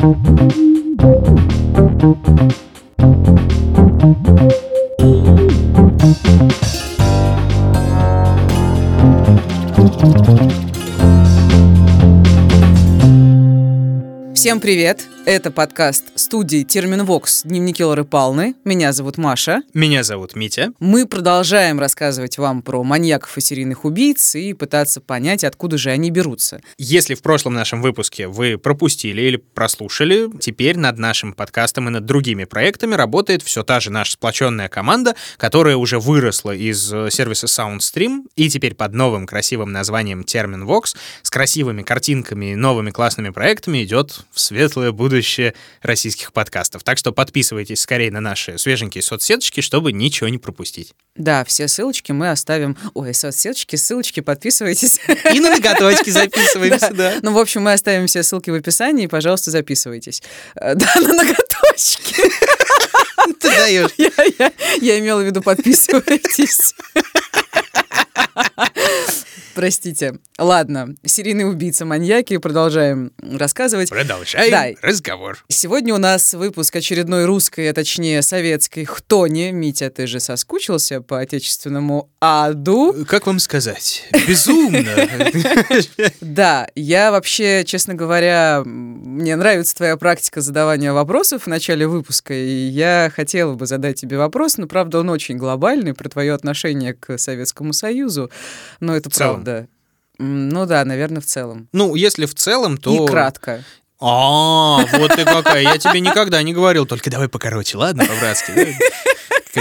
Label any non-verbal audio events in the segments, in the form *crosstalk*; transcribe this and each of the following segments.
Всем привет! Это подкаст студии Терминвокс «Дневники Лоры Палны». Меня зовут Маша. Меня зовут Митя. Мы продолжаем рассказывать вам про маньяков и серийных убийц и пытаться понять, откуда же они берутся. Если в прошлом нашем выпуске вы пропустили или прослушали, теперь над нашим подкастом и над другими проектами работает все та же наша сплоченная команда, которая уже выросла из э, сервиса SoundStream и теперь под новым красивым названием Терминвокс с красивыми картинками и новыми классными проектами идет в светлое будущее российских подкастов. Так что подписывайтесь скорее на наши свеженькие соцсеточки, чтобы ничего не пропустить. Да, все ссылочки мы оставим. Ой, соцсеточки, ссылочки, подписывайтесь. И на ноготочки записываемся, да. Ну, в общем, мы оставим все ссылки в описании, пожалуйста, записывайтесь. Э, да, на ноготочки. *laughs* Ты даешь. Я имела в виду подписывайтесь. Простите. Ладно, серийный убийца, маньяки, продолжаем рассказывать. Продолжаем да. разговор. Сегодня у нас выпуск очередной русской, а точнее советской хтони. Митя, ты же соскучился по отечественному аду? Как вам сказать? Безумно. *laughs* Да, я вообще, честно говоря, мне нравится твоя практика задавания вопросов в начале выпуска, и я хотела бы задать тебе вопрос, но, правда, он очень глобальный, про твое отношение к Советскому Союзу, но это правда. Ну да, наверное, в целом. Ну, если в целом, то... И кратко. А, вот ты какая. Я тебе никогда не говорил. Только давай покороче, ладно, по-братски?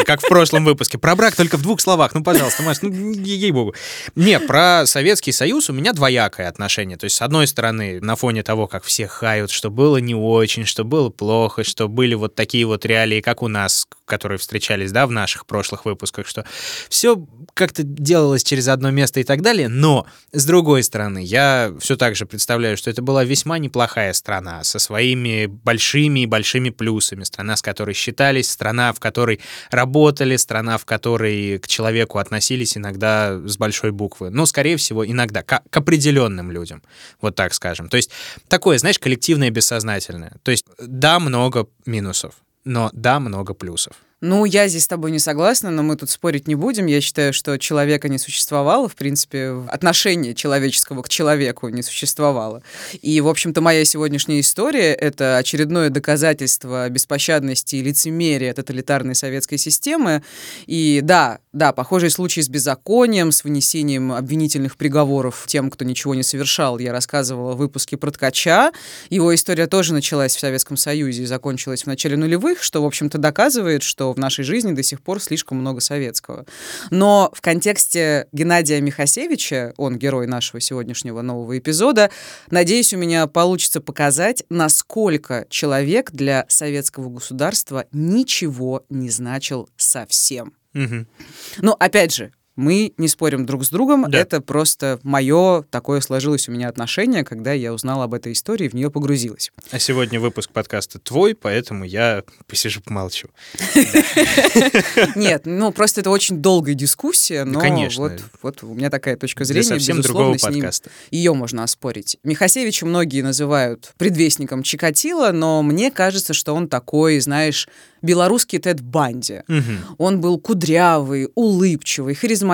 как в прошлом выпуске. Про брак только в двух словах. Ну, пожалуйста, Маш, ну, ей-богу. Не, про Советский Союз у меня двоякое отношение. То есть, с одной стороны, на фоне того, как все хают, что было не очень, что было плохо, что были вот такие вот реалии, как у нас, которые встречались, да, в наших прошлых выпусках, что все как-то делалось через одно место и так далее. Но, с другой стороны, я все так же представляю, что это была весьма неплохая страна со своими большими и большими плюсами. Страна, с которой считались, страна, в которой работали, страна, в которой к человеку относились иногда с большой буквы. Но, скорее всего, иногда к, к определенным людям, вот так скажем. То есть такое, знаешь, коллективное бессознательное. То есть да, много минусов, но да, много плюсов. Ну, я здесь с тобой не согласна, но мы тут спорить не будем. Я считаю, что человека не существовало, в принципе, отношение человеческого к человеку не существовало. И, в общем-то, моя сегодняшняя история — это очередное доказательство беспощадности и лицемерия тоталитарной советской системы. И да, да, похожий случай с беззаконием, с вынесением обвинительных приговоров тем, кто ничего не совершал. Я рассказывала в выпуске про Ткача. Его история тоже началась в Советском Союзе и закончилась в начале нулевых, что, в общем-то, доказывает, что в нашей жизни до сих пор слишком много советского. Но в контексте Геннадия Михасевича, он герой нашего сегодняшнего нового эпизода, надеюсь, у меня получится показать, насколько человек для советского государства ничего не значил совсем. Угу. Ну, опять же, мы не спорим друг с другом. Да. Это просто мое такое сложилось у меня отношение, когда я узнала об этой истории, в нее погрузилась. А сегодня выпуск подкаста твой, поэтому я посижу помолчу. Нет, ну просто это очень долгая дискуссия, но вот у меня такая точка зрения, совсем другого подкаста. Ее можно оспорить. Михасевича многие называют предвестником Чикатила, но мне кажется, что он такой, знаешь, белорусский Тед Банди. Он был кудрявый, улыбчивый, харизматичный.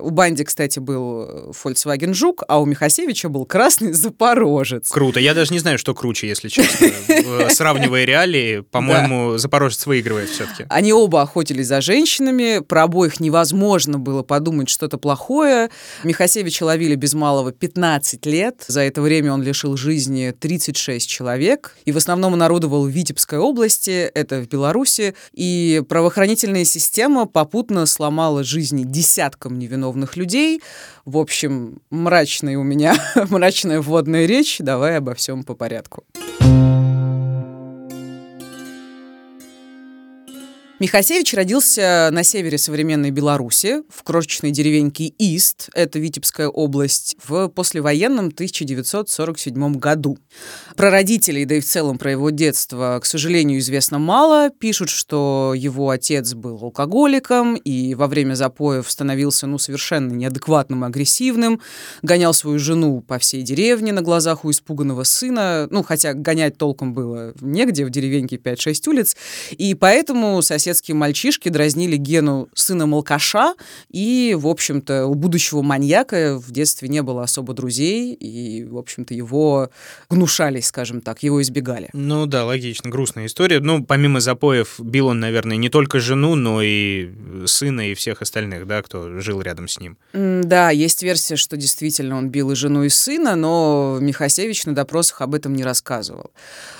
У Банди, кстати, был Volkswagen Жук, а у Михасевича был красный *laughs* Запорожец. Круто. Я даже не знаю, что круче, если честно. *laughs* Сравнивая реалии, по-моему, Запорожец выигрывает все-таки. Они оба охотились за женщинами. Про обоих невозможно было подумать что-то плохое. Михасевича ловили без малого 15 лет. За это время он лишил жизни 36 человек. И в основном он орудовал в Витебской области это в Беларуси, и правоохранительная система попутно сломала жизни десяткам невиновных людей. В общем, мрачная у меня, *laughs* мрачная вводная речь. Давай обо всем по порядку. Михасевич родился на севере современной Беларуси, в крошечной деревеньке Ист, это Витебская область, в послевоенном 1947 году. Про родителей, да и в целом про его детство, к сожалению, известно мало. Пишут, что его отец был алкоголиком и во время запоев становился ну, совершенно неадекватным и агрессивным, гонял свою жену по всей деревне на глазах у испуганного сына, ну, хотя гонять толком было негде, в деревеньке 5-6 улиц, и поэтому сосед соседские мальчишки дразнили Гену сына Малкаша, и, в общем-то, у будущего маньяка в детстве не было особо друзей, и, в общем-то, его гнушались, скажем так, его избегали. Ну да, логично, грустная история. Ну, помимо запоев, бил он, наверное, не только жену, но и сына, и всех остальных, да, кто жил рядом с ним. Да, есть версия, что действительно он бил и жену, и сына, но Михасевич на допросах об этом не рассказывал.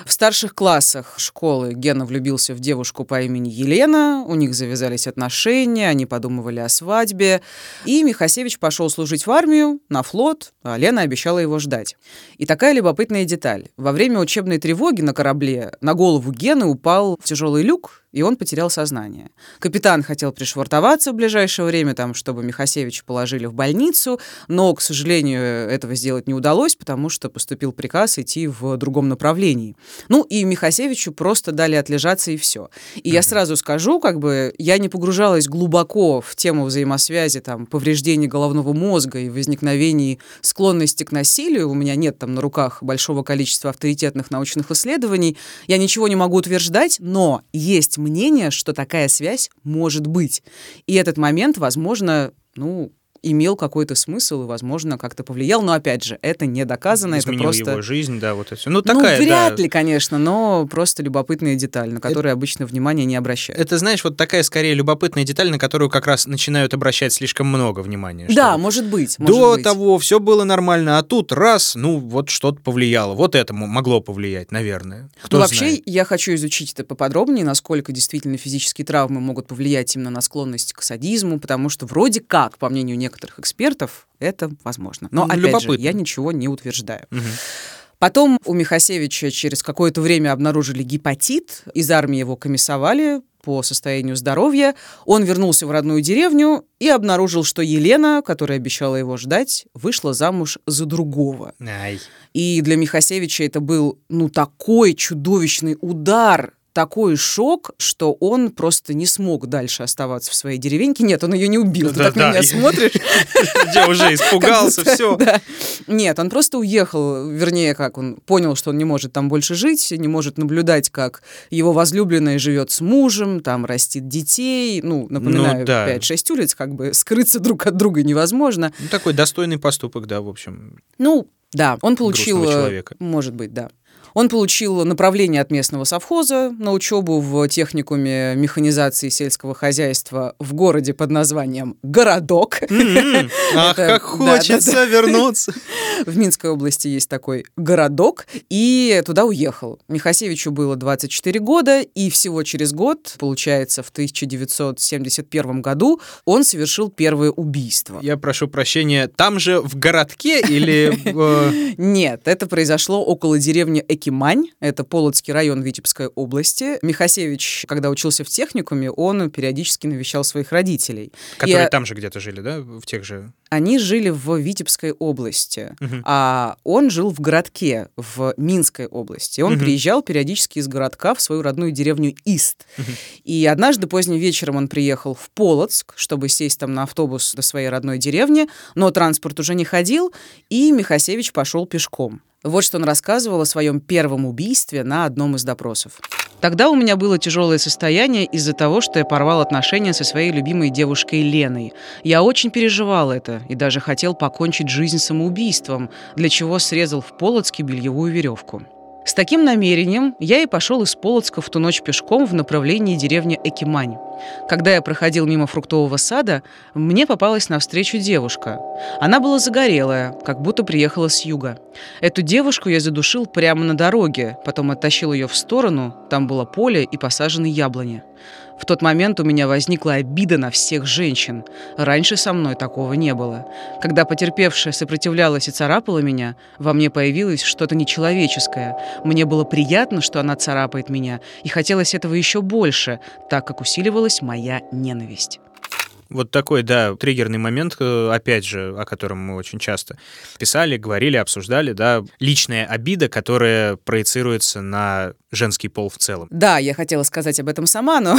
В старших классах школы Гена влюбился в девушку по имени Елена, Лена, у них завязались отношения, они подумывали о свадьбе. И Михасевич пошел служить в армию, на флот, а Лена обещала его ждать. И такая любопытная деталь. Во время учебной тревоги на корабле на голову Гены упал тяжелый люк, и он потерял сознание. Капитан хотел пришвартоваться в ближайшее время, там, чтобы Михасевича положили в больницу, но, к сожалению, этого сделать не удалось, потому что поступил приказ идти в другом направлении. Ну, и Михасевичу просто дали отлежаться, и все. И mm-hmm. я сразу скажу, как бы, я не погружалась глубоко в тему взаимосвязи, там, повреждений головного мозга и возникновений склонности к насилию. У меня нет там на руках большого количества авторитетных научных исследований. Я ничего не могу утверждать, но есть мнение, что такая связь может быть. И этот момент, возможно, ну, имел какой-то смысл и, возможно, как-то повлиял. Но, опять же, это не доказано. Изменил это просто... его жизнь, да, вот это Ну, такая, ну, вряд да. ли, конечно, но просто любопытная деталь, на которую это... обычно внимания не обращают. Это, знаешь, вот такая, скорее, любопытная деталь, на которую как раз начинают обращать слишком много внимания. Да, может быть. Может До быть. того все было нормально, а тут раз, ну, вот что-то повлияло. Вот это могло повлиять, наверное. Кто ну, вообще, знает? я хочу изучить это поподробнее, насколько действительно физические травмы могут повлиять именно на склонность к садизму, потому что вроде как, по мнению некоторых экспертов, это возможно. Но, опять Любопытно. же, я ничего не утверждаю. Угу. Потом у Михасевича через какое-то время обнаружили гепатит, из армии его комиссовали по состоянию здоровья. Он вернулся в родную деревню и обнаружил, что Елена, которая обещала его ждать, вышла замуж за другого. Ай. И для Михасевича это был, ну, такой чудовищный удар такой шок, что он просто не смог дальше оставаться в своей деревеньке. Нет, он ее не убил. Ты так на меня смотришь. *laughs* Я уже испугался, все. Нет, он просто уехал, вернее, как он понял, что он не может там больше жить, не может наблюдать, как его возлюбленная живет с мужем, там растит детей. Ну, напоминаю, ну, да. 5-6 улиц, как бы скрыться друг от друга невозможно. Ну, такой достойный поступок, да, в общем. Ну, да, он получил... Может быть, да. Он получил направление от местного совхоза на учебу в техникуме механизации сельского хозяйства в городе под названием Городок. Ах, как хочется вернуться. *laughs* В Минской области есть такой городок, и туда уехал. Михасевичу было 24 года, и всего через год, получается, в 1971 году, он совершил первое убийство. Я прошу прощения, там же в городке или... Э, *laughs* Нет, это произошло около деревни Эки Якимань, это Полоцкий район Витебской области. Михасевич, когда учился в техникуме, он периодически навещал своих родителей. Которые И, там же где-то жили, да? В тех же... Они жили в Витебской области, угу. а он жил в городке, в Минской области. Он угу. приезжал периодически из городка в свою родную деревню Ист. Угу. И однажды поздним вечером он приехал в Полоцк, чтобы сесть там на автобус до своей родной деревни, но транспорт уже не ходил, и Михасевич пошел пешком. Вот что он рассказывал о своем первом убийстве на одном из допросов. Тогда у меня было тяжелое состояние из-за того, что я порвал отношения со своей любимой девушкой Леной. Я очень переживал это и даже хотел покончить жизнь самоубийством, для чего срезал в Полоцке бельевую веревку. С таким намерением я и пошел из Полоцка в ту ночь пешком в направлении деревни Экимань. Когда я проходил мимо фруктового сада, мне попалась навстречу девушка. Она была загорелая, как будто приехала с юга. Эту девушку я задушил прямо на дороге, потом оттащил ее в сторону, там было поле и посажены яблони. В тот момент у меня возникла обида на всех женщин. Раньше со мной такого не было. Когда потерпевшая сопротивлялась и царапала меня, во мне появилось что-то нечеловеческое. Мне было приятно, что она царапает меня, и хотелось этого еще больше, так как усиливалась моя ненависть. Вот такой, да, триггерный момент, э, опять же, о котором мы очень часто писали, говорили, обсуждали, да, личная обида, которая проецируется на женский пол в целом. Да, я хотела сказать об этом сама, но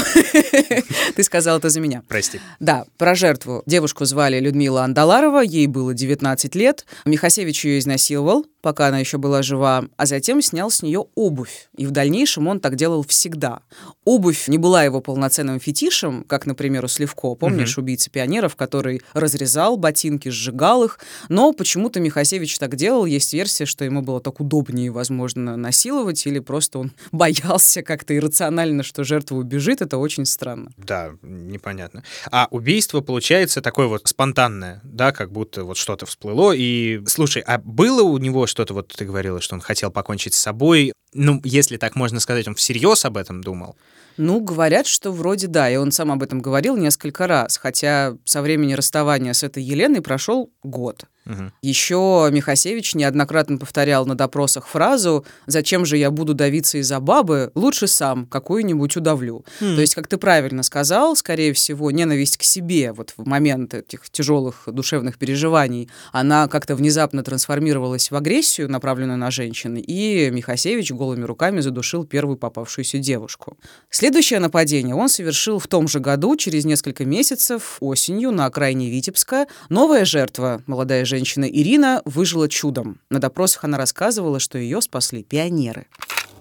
*laughs* ты сказал это за меня. Прости. Да, про жертву. Девушку звали Людмила Андаларова, ей было 19 лет. Михасевич ее изнасиловал, пока она еще была жива, а затем снял с нее обувь. И в дальнейшем он так делал всегда. Обувь не была его полноценным фетишем, как, например, у Сливко, помнишь, угу. Убийцы пионеров, который разрезал ботинки, сжигал их, но почему-то Михасевич так делал. Есть версия, что ему было так удобнее, возможно, насиловать, или просто он *laughs* боялся как-то иррационально, что жертва убежит, это очень странно. Да, непонятно. А убийство получается такое вот спонтанное, да, как будто вот что-то всплыло. И, слушай, а было у него что-то, вот ты говорила, что он хотел покончить с собой, ну, если так можно сказать, он всерьез об этом думал? Ну, говорят, что вроде да, и он сам об этом говорил несколько раз, хотя со времени расставания с этой Еленой прошел год. Угу. Еще Михасевич неоднократно повторял на допросах фразу «Зачем же я буду давиться из-за бабы? Лучше сам какую-нибудь удавлю». Mm. То есть, как ты правильно сказал, скорее всего, ненависть к себе вот в момент этих тяжелых душевных переживаний, она как-то внезапно трансформировалась в агрессию, направленную на женщин, и Михасевич голыми руками задушил первую попавшуюся девушку. Следующее нападение он совершил в том же году, через несколько месяцев, осенью, на окраине Витебска. Новая жертва, молодая женщина, женщина Ирина выжила чудом. На допросах она рассказывала, что ее спасли пионеры.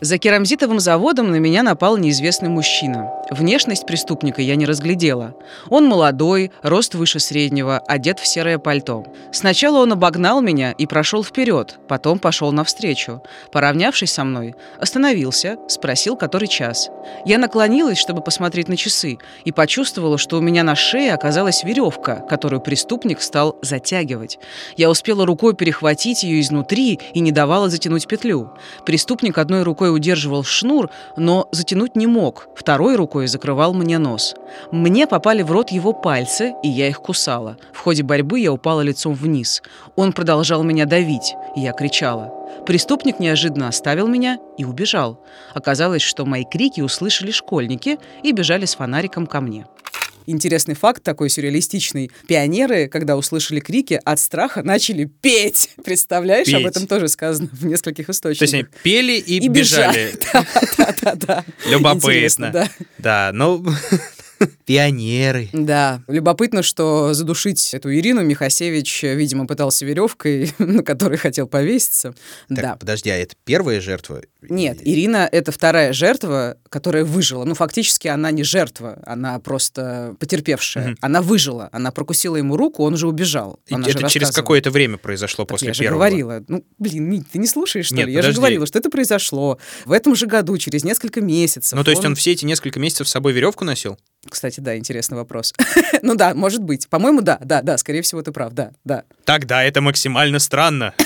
За керамзитовым заводом на меня напал неизвестный мужчина. Внешность преступника я не разглядела. Он молодой, рост выше среднего, одет в серое пальто. Сначала он обогнал меня и прошел вперед, потом пошел навстречу. Поравнявшись со мной, остановился, спросил, который час. Я наклонилась, чтобы посмотреть на часы, и почувствовала, что у меня на шее оказалась веревка, которую преступник стал затягивать. Я успела рукой перехватить ее изнутри и не давала затянуть петлю. Преступник одной рукой удерживал шнур, но затянуть не мог, второй рукой закрывал мне нос. Мне попали в рот его пальцы, и я их кусала. В ходе борьбы я упала лицом вниз. Он продолжал меня давить, и я кричала. Преступник неожиданно оставил меня и убежал. Оказалось, что мои крики услышали школьники и бежали с фонариком ко мне интересный факт такой сюрреалистичный. Пионеры, когда услышали крики, от страха начали петь. Представляешь, петь. об этом тоже сказано в нескольких источниках. То есть они пели и, и бежали. Да-да-да. *laughs* Любопытно. Да, да ну... *laughs* Пионеры. Да. Любопытно, что задушить эту Ирину Михасевич, видимо, пытался веревкой, *laughs* на которой хотел повеситься. Так, да. подожди, а это первая жертва? Нет, Ирина — это вторая жертва, которая выжила. Ну, фактически она не жертва, она просто потерпевшая. Угу. Она выжила, она прокусила ему руку, он же убежал. И это через какое-то время произошло так после я первого? я же говорила. Ну, блин, ты не слушаешь, что Нет, ли? Я подожди. же говорила, что это произошло в этом же году, через несколько месяцев. Ну, то есть он... он все эти несколько месяцев с собой веревку носил? Кстати, да, интересный вопрос. *laughs* ну да, может быть. По-моему, да, да, да, скорее всего, ты прав, да, да. Тогда это максимально странно. *laughs*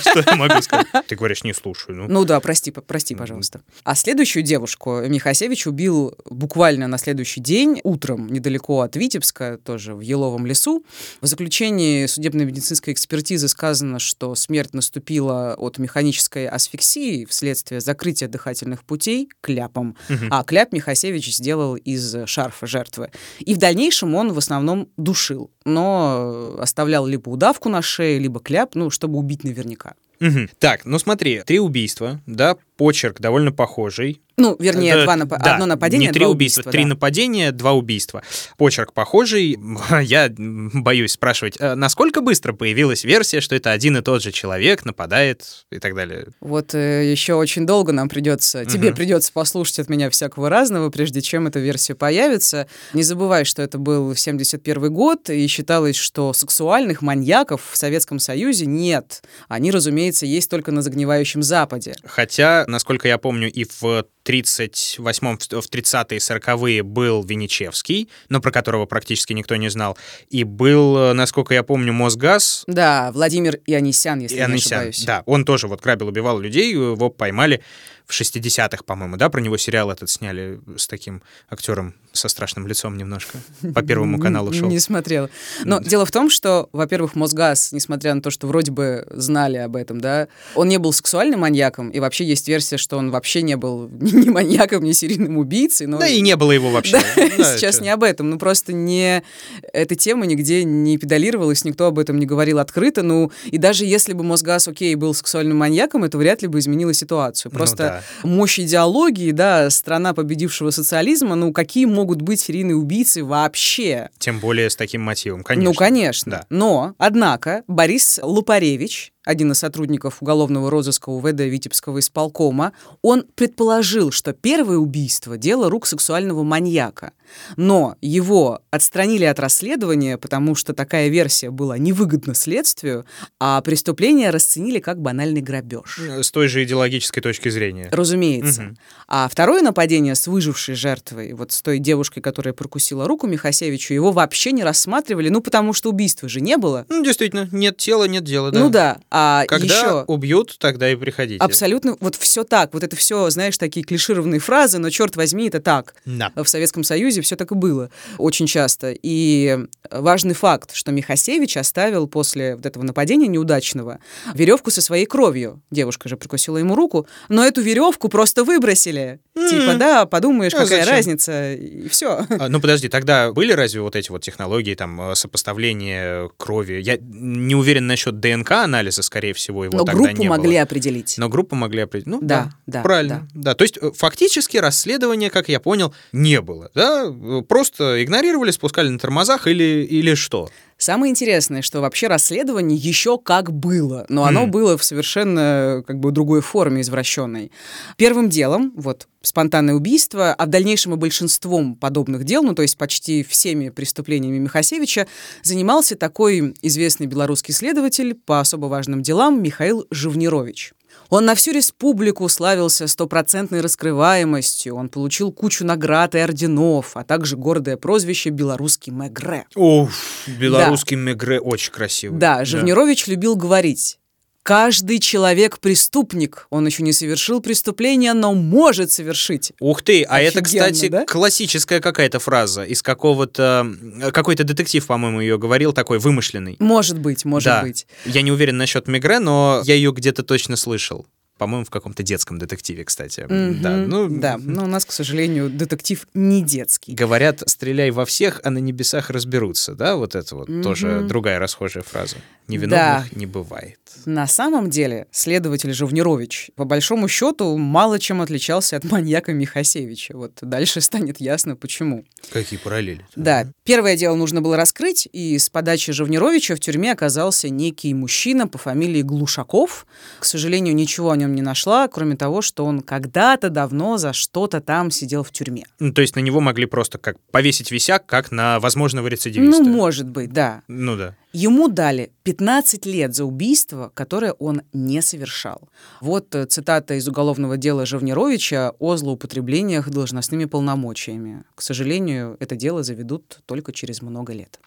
Что я могу сказать? Ты говоришь, не слушаю. Ну, ну да, прости, прости, пожалуйста. А следующую девушку Михасевич убил буквально на следующий день, утром, недалеко от Витебска, тоже в Еловом лесу. В заключении судебно-медицинской экспертизы сказано, что смерть наступила от механической асфиксии вследствие закрытия дыхательных путей кляпом. А кляп Михасевич сделал из шарфа жертвы. И в дальнейшем он в основном душил, но оставлял либо удавку на шее, либо кляп, ну, чтобы убить наверняка. Угу. Так, ну смотри, три убийства, да, почерк довольно похожий. Ну, вернее, да, два нап... да, одно нападение, не три убийства, убийства три да. нападения, два убийства. Почерк похожий. *laughs* Я боюсь спрашивать, а насколько быстро появилась версия, что это один и тот же человек нападает и так далее? Вот э, еще очень долго нам придется, угу. тебе придется послушать от меня всякого разного, прежде чем эта версия появится. Не забывай, что это был 71 год, и считалось, что сексуальных маньяков в Советском Союзе нет. Они, разумеется, есть только на загнивающем Западе. Хотя, насколько я помню, и в 38-м, в 30-е, 40-е был Венечевский, но про которого практически никто не знал. И был, насколько я помню, Мосгаз. Да, Владимир Ионисян, если Ионисян, не ошибаюсь. Да, он тоже вот грабил, убивал людей, его поймали в 60-х, по-моему, да, про него сериал этот сняли с таким актером со страшным лицом немножко. По Первому каналу шел. Не смотрела. Но дело в том, что, во-первых, Мосгаз, несмотря на то, что вроде бы знали об этом, да, он не был сексуальным маньяком, и вообще есть версия, что он вообще не был *laughs* ни маньяком, ни серийным убийцей. Но... Да и не было его вообще. *laughs* Сейчас не об этом. Ну, просто не... Эта тема нигде не педалировалась, никто об этом не говорил открыто. Ну, и даже если бы Мосгаз, окей, был сексуальным маньяком, это вряд ли бы изменило ситуацию. Ну просто да. мощь идеологии, да, страна победившего социализма, ну, какие могут быть серийные убийцы вообще. Тем более с таким мотивом, конечно. Ну, конечно. Да. Но, однако, Борис Лупаревич, один из сотрудников уголовного розыска УВД Витебского исполкома, он предположил, что первое убийство – дело рук сексуального маньяка. Но его отстранили от расследования, потому что такая версия была невыгодна следствию, а преступление расценили как банальный грабеж. С той же идеологической точки зрения. Разумеется. Угу. А второе нападение с выжившей жертвой, вот с той девушкой, которая прокусила руку Михасевичу, его вообще не рассматривали, ну потому что убийства же не было. Ну, действительно, нет тела, нет дела, да. Ну да. А Когда еще... убьют, тогда и приходите. Абсолютно, вот все так. Вот это все, знаешь, такие клишированные фразы, но черт возьми, это так. Да. В Советском Союзе все так и было очень часто. И важный факт, что Михасевич оставил после вот этого нападения неудачного веревку со своей кровью. Девушка же прикусила ему руку, но эту веревку просто выбросили. Mm-hmm. Типа, да, подумаешь, а какая зачем? разница, и все. А, ну подожди, тогда были разве вот эти вот технологии, там, э, сопоставления крови? Я не уверен насчет ДНК-анализа, скорее всего, его Но тогда группу не могли было. определить. Но группу могли определить. Ну, да, да, да правильно. Да. да. То есть э, фактически расследования, как я понял, не было. Да? Просто игнорировали, спускали на тормозах или, или что? Самое интересное, что вообще расследование еще как было, но оно mm. было в совершенно как бы другой форме извращенной. Первым делом, вот спонтанное убийство, а в дальнейшем и большинством подобных дел, ну то есть почти всеми преступлениями Михасевича, занимался такой известный белорусский следователь по особо важным делам Михаил Живнирович. Он на всю республику славился стопроцентной раскрываемостью, он получил кучу наград и орденов, а также гордое прозвище «Белорусский Мегре». Уф, белорусский да. Мегре очень красивый. Да, Живнирович да. любил говорить Каждый человек преступник. Он еще не совершил преступление, но может совершить. Ух ты, а Офигенно, это, кстати, да? классическая какая-то фраза из какого-то... Какой-то детектив, по-моему, ее говорил, такой вымышленный. Может быть, может да. быть. Я не уверен насчет Мегре, но я ее где-то точно слышал. По-моему, в каком-то детском детективе, кстати. Mm-hmm. Да, ну... да, но у нас, к сожалению, детектив не детский. Говорят, стреляй во всех, а на небесах разберутся, да? Вот это вот mm-hmm. тоже другая расхожая фраза. Невиновных да. не бывает. На самом деле, следователь Живнирович, по большому счету, мало чем отличался от маньяка Михасевича. Вот дальше станет ясно, почему. Какие параллели? Да. Первое дело нужно было раскрыть, и с подачи Живнировича в тюрьме оказался некий мужчина по фамилии Глушаков. К сожалению, ничего о нем не нашла, кроме того, что он когда-то давно за что-то там сидел в тюрьме. Ну, то есть на него могли просто как повесить висяк, как на возможного рецидивиста? Ну, может быть, да. Ну да. Ему дали 15 лет за убийство, которое он не совершал. Вот э, цитата из уголовного дела Живнировича о злоупотреблениях должностными полномочиями. К сожалению, это дело заведут только через много лет.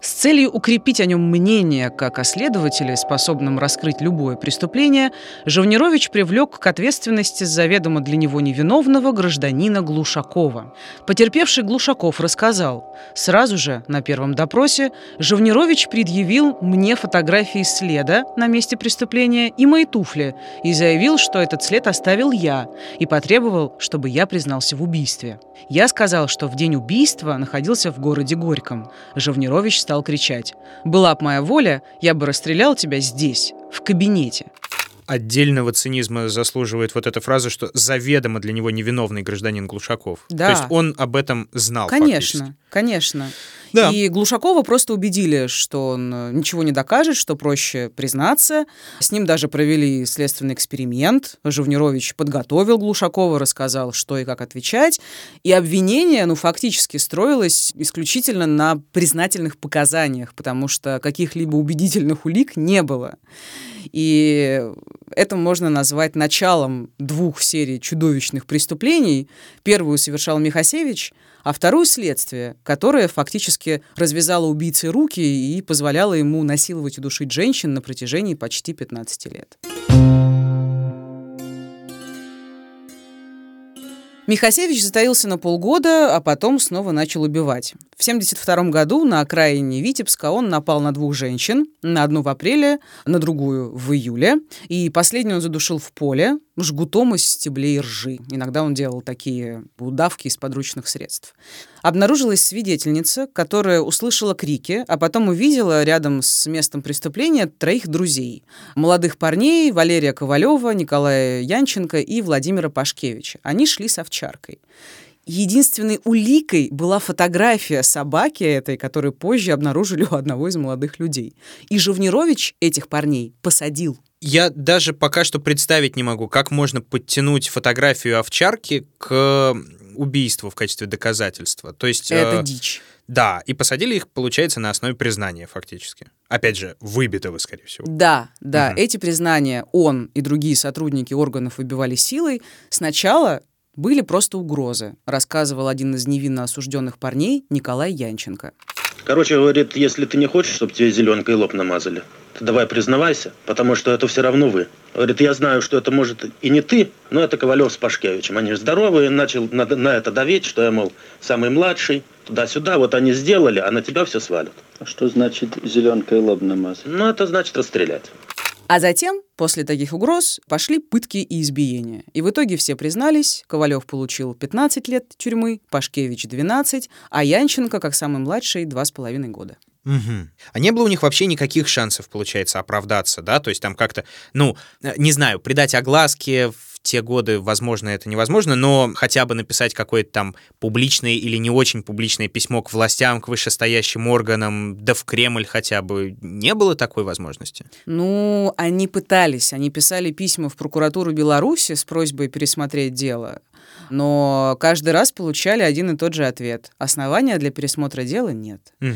С целью укрепить о нем мнение как о следователе, способном раскрыть любое преступление, Живнирович привлек к ответственности заведомо для него невиновного гражданина Глушакова. Потерпевший Глушаков рассказал, сразу же на первом допросе Живнирович предъявил мне фотографии следа на месте преступления и мои туфли и заявил, что этот след оставил я и потребовал, чтобы я признался в убийстве. Я сказал, что в день убийства находился в городе Горьком. Живнирович стал кричать. «Была б моя воля, я бы расстрелял тебя здесь, в кабинете» отдельного цинизма заслуживает вот эта фраза, что заведомо для него невиновный гражданин Глушаков. Да. То есть он об этом знал. Конечно, фактически. конечно. Да. И Глушакова просто убедили, что он э, ничего не докажет, что проще признаться. С ним даже провели следственный эксперимент. Живнирович подготовил Глушакова, рассказал, что и как отвечать. И обвинение, ну, фактически строилось исключительно на признательных показаниях, потому что каких-либо убедительных улик не было. И Это можно назвать началом двух серий чудовищных преступлений. Первую совершал Михасевич, а вторую — следствие, которое фактически развязало убийце руки и позволяло ему насиловать и душить женщин на протяжении почти 15 лет. Михасевич затаился на полгода, а потом снова начал убивать. В 1972 году на окраине Витебска он напал на двух женщин, на одну в апреле, на другую в июле, и последнюю он задушил в поле жгутом из стеблей ржи. Иногда он делал такие удавки из подручных средств. Обнаружилась свидетельница, которая услышала крики, а потом увидела рядом с местом преступления троих друзей. Молодых парней Валерия Ковалева, Николая Янченко и Владимира Пашкевича. Они шли с овчаркой. Единственной уликой была фотография собаки этой, которую позже обнаружили у одного из молодых людей. И Живнирович этих парней посадил. Я даже пока что представить не могу, как можно подтянуть фотографию овчарки к убийству в качестве доказательства. То есть... Это э, дичь. Да, и посадили их, получается, на основе признания фактически. Опять же, выбитого, скорее всего. Да, да. Угу. Эти признания он и другие сотрудники органов выбивали силой. Сначала были просто угрозы, рассказывал один из невинно осужденных парней Николай Янченко. Короче, говорит, если ты не хочешь, чтобы тебе зеленкой лоб намазали, ты давай признавайся, потому что это все равно вы. Говорит, я знаю, что это может и не ты, но это Ковалев с Пашкевичем. Они здоровые, начал на, на это давить, что я, мол, самый младший, туда-сюда. Вот они сделали, а на тебя все свалят. А что значит зеленкой лоб намазать? Ну, это значит расстрелять. А затем, после таких угроз, пошли пытки и избиения. И в итоге все признались, Ковалев получил 15 лет тюрьмы, Пашкевич 12, а Янченко, как самый младший, 2,5 года. Угу. А не было у них вообще никаких шансов, получается, оправдаться, да? То есть там как-то, ну, э, не знаю, придать огласке в те годы, возможно, это невозможно, но хотя бы написать какое-то там публичное или не очень публичное письмо к властям, к вышестоящим органам, да в Кремль хотя бы. Не было такой возможности? Ну, они пытались. Они писали письма в прокуратуру Беларуси с просьбой пересмотреть дело но каждый раз получали один и тот же ответ. Основания для пересмотра дела нет. Угу.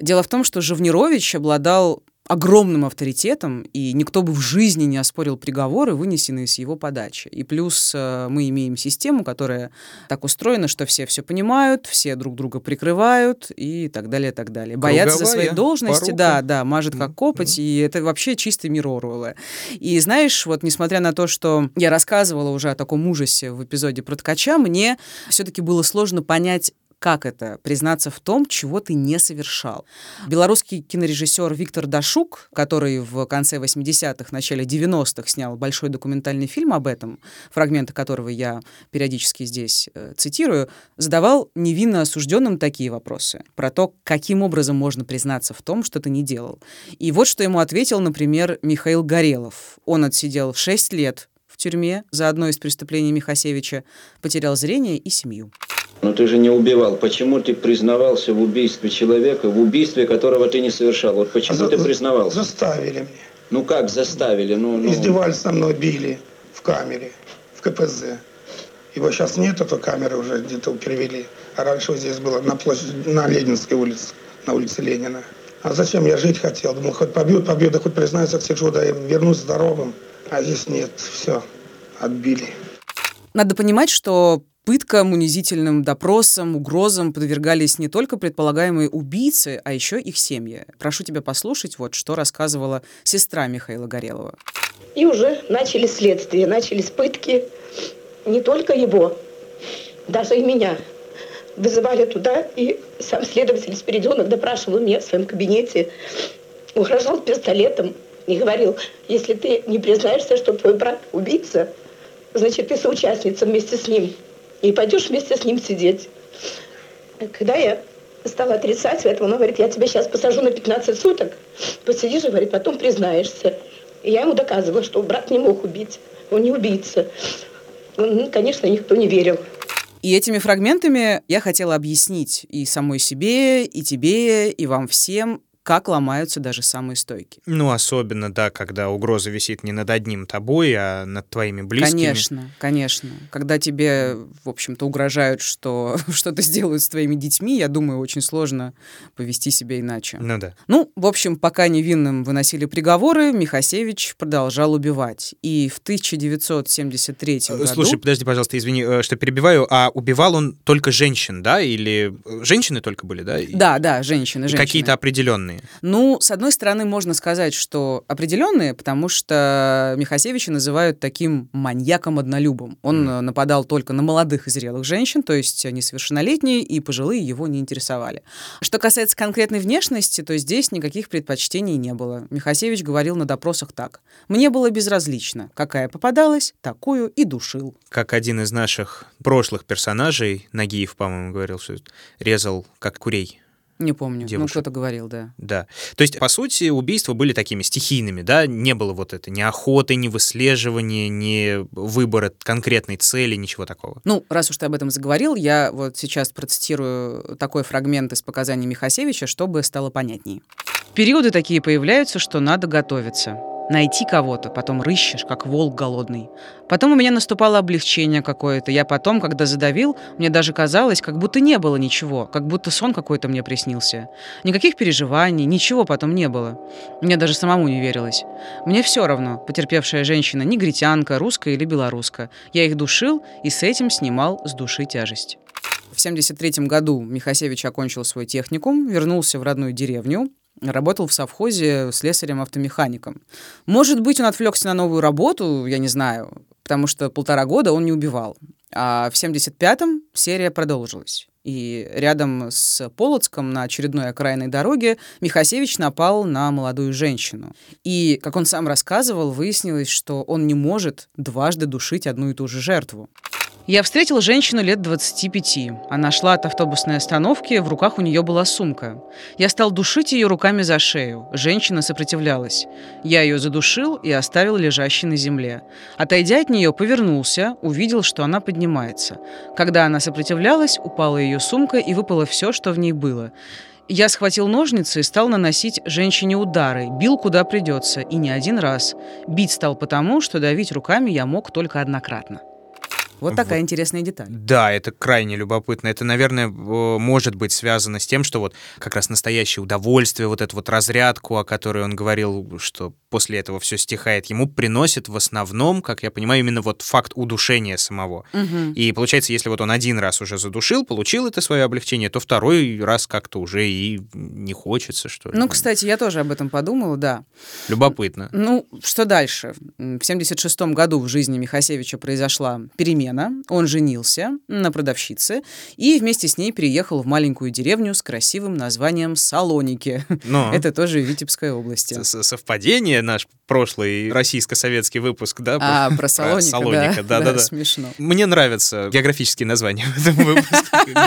Дело в том, что Живнирович обладал огромным авторитетом, и никто бы в жизни не оспорил приговоры, вынесенные с его подачи. И плюс э, мы имеем систему, которая так устроена, что все все понимают, все друг друга прикрывают и так далее, так далее. Боятся за свои должности, порука. да, да, мажет как копоть, mm-hmm. и это вообще чистый мир Оруэлла. И знаешь, вот несмотря на то, что я рассказывала уже о таком ужасе в эпизоде про ткача, мне все-таки было сложно понять, как это признаться в том, чего ты не совершал. Белорусский кинорежиссер Виктор Дашук, который в конце 80-х, начале 90-х снял большой документальный фильм об этом, фрагменты которого я периодически здесь э, цитирую, задавал невинно осужденным такие вопросы про то, каким образом можно признаться в том, что ты не делал. И вот что ему ответил, например, Михаил Горелов. Он отсидел 6 лет в тюрьме за одно из преступлений Михасевича, потерял зрение и семью. Но ты же не убивал. Почему ты признавался в убийстве человека, в убийстве которого ты не совершал? Вот почему а ты признавался? Заставили меня. Ну как заставили? Ну, ну... Издевались со мной, били в камере, в КПЗ. Его сейчас нет, этой камеры уже где-то перевели. А раньше вот здесь было на площади, на Ленинской улице, на улице Ленина. А зачем я жить хотел? Думал, хоть побьют, побьют, да хоть признаюсь, сижу, да вернусь здоровым. А здесь нет, все, отбили. Надо понимать, что Пыткам, унизительным допросам, угрозам подвергались не только предполагаемые убийцы, а еще их семьи. Прошу тебя послушать, вот что рассказывала сестра Михаила Горелова. И уже начали следствие, начались пытки. Не только его, даже и меня. Вызывали туда, и сам следователь Спиридонов допрашивал меня в своем кабинете, угрожал пистолетом и говорил, если ты не признаешься, что твой брат убийца, значит, ты соучастница вместе с ним и пойдешь вместе с ним сидеть. Когда я стала отрицать этого, он говорит, я тебя сейчас посажу на 15 суток, посидишь, говорит, потом признаешься. И я ему доказывала, что брат не мог убить, он не убийца. Ну, конечно, никто не верил. И этими фрагментами я хотела объяснить и самой себе, и тебе, и вам всем, как ломаются даже самые стойкие. Ну, особенно, да, когда угроза висит не над одним тобой, а над твоими близкими. Конечно, конечно. Когда тебе, в общем-то, угрожают, что *laughs* что-то сделают с твоими детьми, я думаю, очень сложно повести себя иначе. Ну да. Ну, в общем, пока невинным выносили приговоры, Михасевич продолжал убивать. И в 1973 Э, году... Слушай, подожди, пожалуйста, извини, э, что перебиваю, а убивал он только женщин, да, или э, женщины только были, да? Да, да, женщины, женщины. Какие-то определенные. Ну, с одной стороны, можно сказать, что определенные, потому что Михасевича называют таким маньяком-однолюбом. Он э, нападал только на молодых и зрелых женщин, то есть несовершеннолетние и пожилые его не интересовали. Что касается конкретной внешности, то здесь никаких предпочтений не было. Михасевич говорил на допросах так. «Мне было безразлично. Какая попадалась, такую и душил». Как один из наших прошлых персонажей, Нагиев, по-моему, говорил, что резал как курей. Не помню. Ну, Девушек. кто-то говорил, да. Да. То есть, по сути, убийства были такими стихийными, да? Не было вот это ни охоты, ни выслеживания, ни выбора конкретной цели, ничего такого. Ну, раз уж ты об этом заговорил, я вот сейчас процитирую такой фрагмент из показаний Михасевича, чтобы стало понятнее. Периоды такие появляются, что надо готовиться. Найти кого-то, потом рыщешь, как волк голодный. Потом у меня наступало облегчение какое-то. Я потом, когда задавил, мне даже казалось, как будто не было ничего, как будто сон какой-то мне приснился. Никаких переживаний, ничего потом не было. Мне даже самому не верилось. Мне все равно, потерпевшая женщина, негритянка, русская или белоруска. Я их душил и с этим снимал с души тяжесть. В 1973 году Михасевич окончил свой техникум, вернулся в родную деревню, работал в совхозе слесарем-автомехаником. Может быть, он отвлекся на новую работу, я не знаю, потому что полтора года он не убивал. А в 75-м серия продолжилась. И рядом с Полоцком на очередной окраинной дороге Михасевич напал на молодую женщину. И, как он сам рассказывал, выяснилось, что он не может дважды душить одну и ту же жертву. Я встретил женщину лет 25. Она шла от автобусной остановки, в руках у нее была сумка. Я стал душить ее руками за шею. Женщина сопротивлялась. Я ее задушил и оставил лежащей на земле. Отойдя от нее, повернулся, увидел, что она поднимается. Когда она сопротивлялась, упала ее сумка и выпало все, что в ней было. Я схватил ножницы и стал наносить женщине удары, бил куда придется, и не один раз. Бить стал потому, что давить руками я мог только однократно. Вот такая интересная деталь. Да, это крайне любопытно. Это, наверное, может быть связано с тем, что вот как раз настоящее удовольствие, вот эту вот разрядку, о которой он говорил, что после этого все стихает, ему приносит в основном, как я понимаю, именно вот факт удушения самого. Мгм. И получается, если вот он один раз уже задушил, получил это свое облегчение, то второй раз как-то уже и не хочется, что ли. Ну, кстати, я тоже об этом подумала, да. Любопытно. Ну, что дальше? В 76 году в жизни Михасевича произошла перемена. Он женился на продавщице и вместе с ней переехал в маленькую деревню с красивым названием Салоники. Но *laughs* Это тоже в Витебской области. с- с- совпадение наш прошлый российско-советский выпуск, да? А, *laughs* про Салоника, Салоника, да, да-да-да. *laughs* смешно. Мне нравятся географические названия в этом выпуске.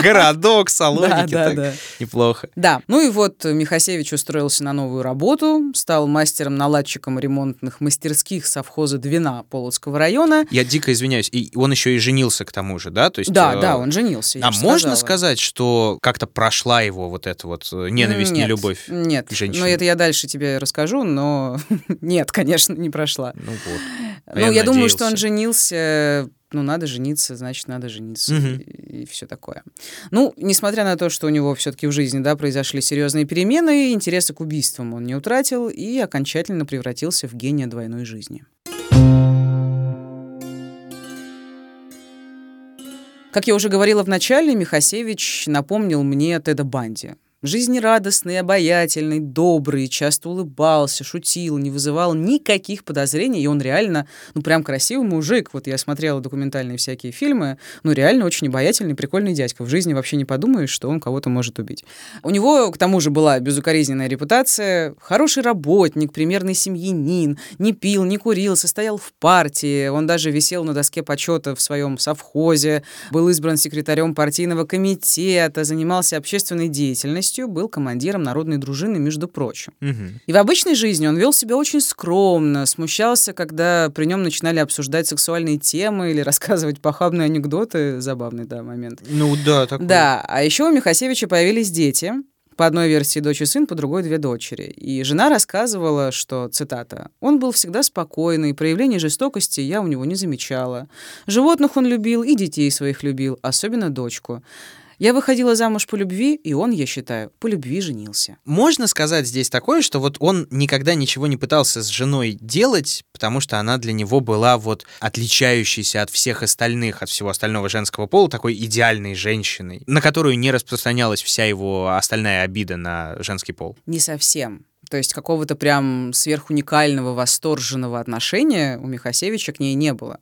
Городок, Салоники, Да, да, да. неплохо. Да, ну и вот Михасевич устроился на новую работу, стал мастером-наладчиком ремонтных мастерских совхоза Двина Полоцкого района. Я дико извиняюсь, и он еще и женился к тому же, да? То есть, Да, э, да, он женился. я А можно сказала. сказать, что как-то прошла его вот эта вот э, ненависть, Нет, не любовь Нет, к женщине? ну это я дальше тебе расскажу, но *laughs* нет, конечно, не прошла. Ну вот. А ну, я, думаю, надеялся. что он женился, ну, надо жениться, значит, надо жениться, Мгм. и, все такое. Ну, несмотря на то, что у него все-таки в жизни, да, произошли серьезные перемены, интереса к убийствам он не утратил и окончательно превратился в гения двойной жизни. Как я уже говорила в начале, Михасевич напомнил мне Теда Банди. Жизнерадостный, обаятельный, добрый, часто улыбался, шутил, не вызывал никаких подозрений, и он реально, ну, прям красивый мужик. Вот я смотрела документальные всякие фильмы, ну, реально очень обаятельный, прикольный дядька. В жизни вообще не подумаешь, что он кого-то может убить. У него, к тому же, была безукоризненная репутация, хороший работник, примерный семьянин, не пил, не курил, состоял в партии, он даже висел на доске почета в своем совхозе, был избран секретарем партийного комитета, занимался общественной деятельностью, был командиром народной дружины, между прочим. Мгм. И в обычной жизни он вел себя очень скромно, смущался, когда при нем начинали обсуждать сексуальные темы или рассказывать похабные анекдоты. Забавный, да, момент. Ну да, такой. Да, а еще у Михасевича появились дети. По одной версии дочь и сын, по другой две дочери. И жена рассказывала, что, цитата, «Он был всегда спокойный, проявлений жестокости я у него не замечала. Животных он любил и детей своих любил, особенно дочку. Я выходила замуж по любви, и он, я считаю, по любви женился. Можно сказать здесь такое, что вот он никогда ничего не пытался с женой делать, потому что она для него была вот отличающейся от всех остальных, от всего остального женского пола, такой идеальной женщиной, на которую не распространялась вся его остальная обида на женский пол. Не совсем. То есть какого-то прям сверхуникального, восторженного отношения у Михасевича к ней не было.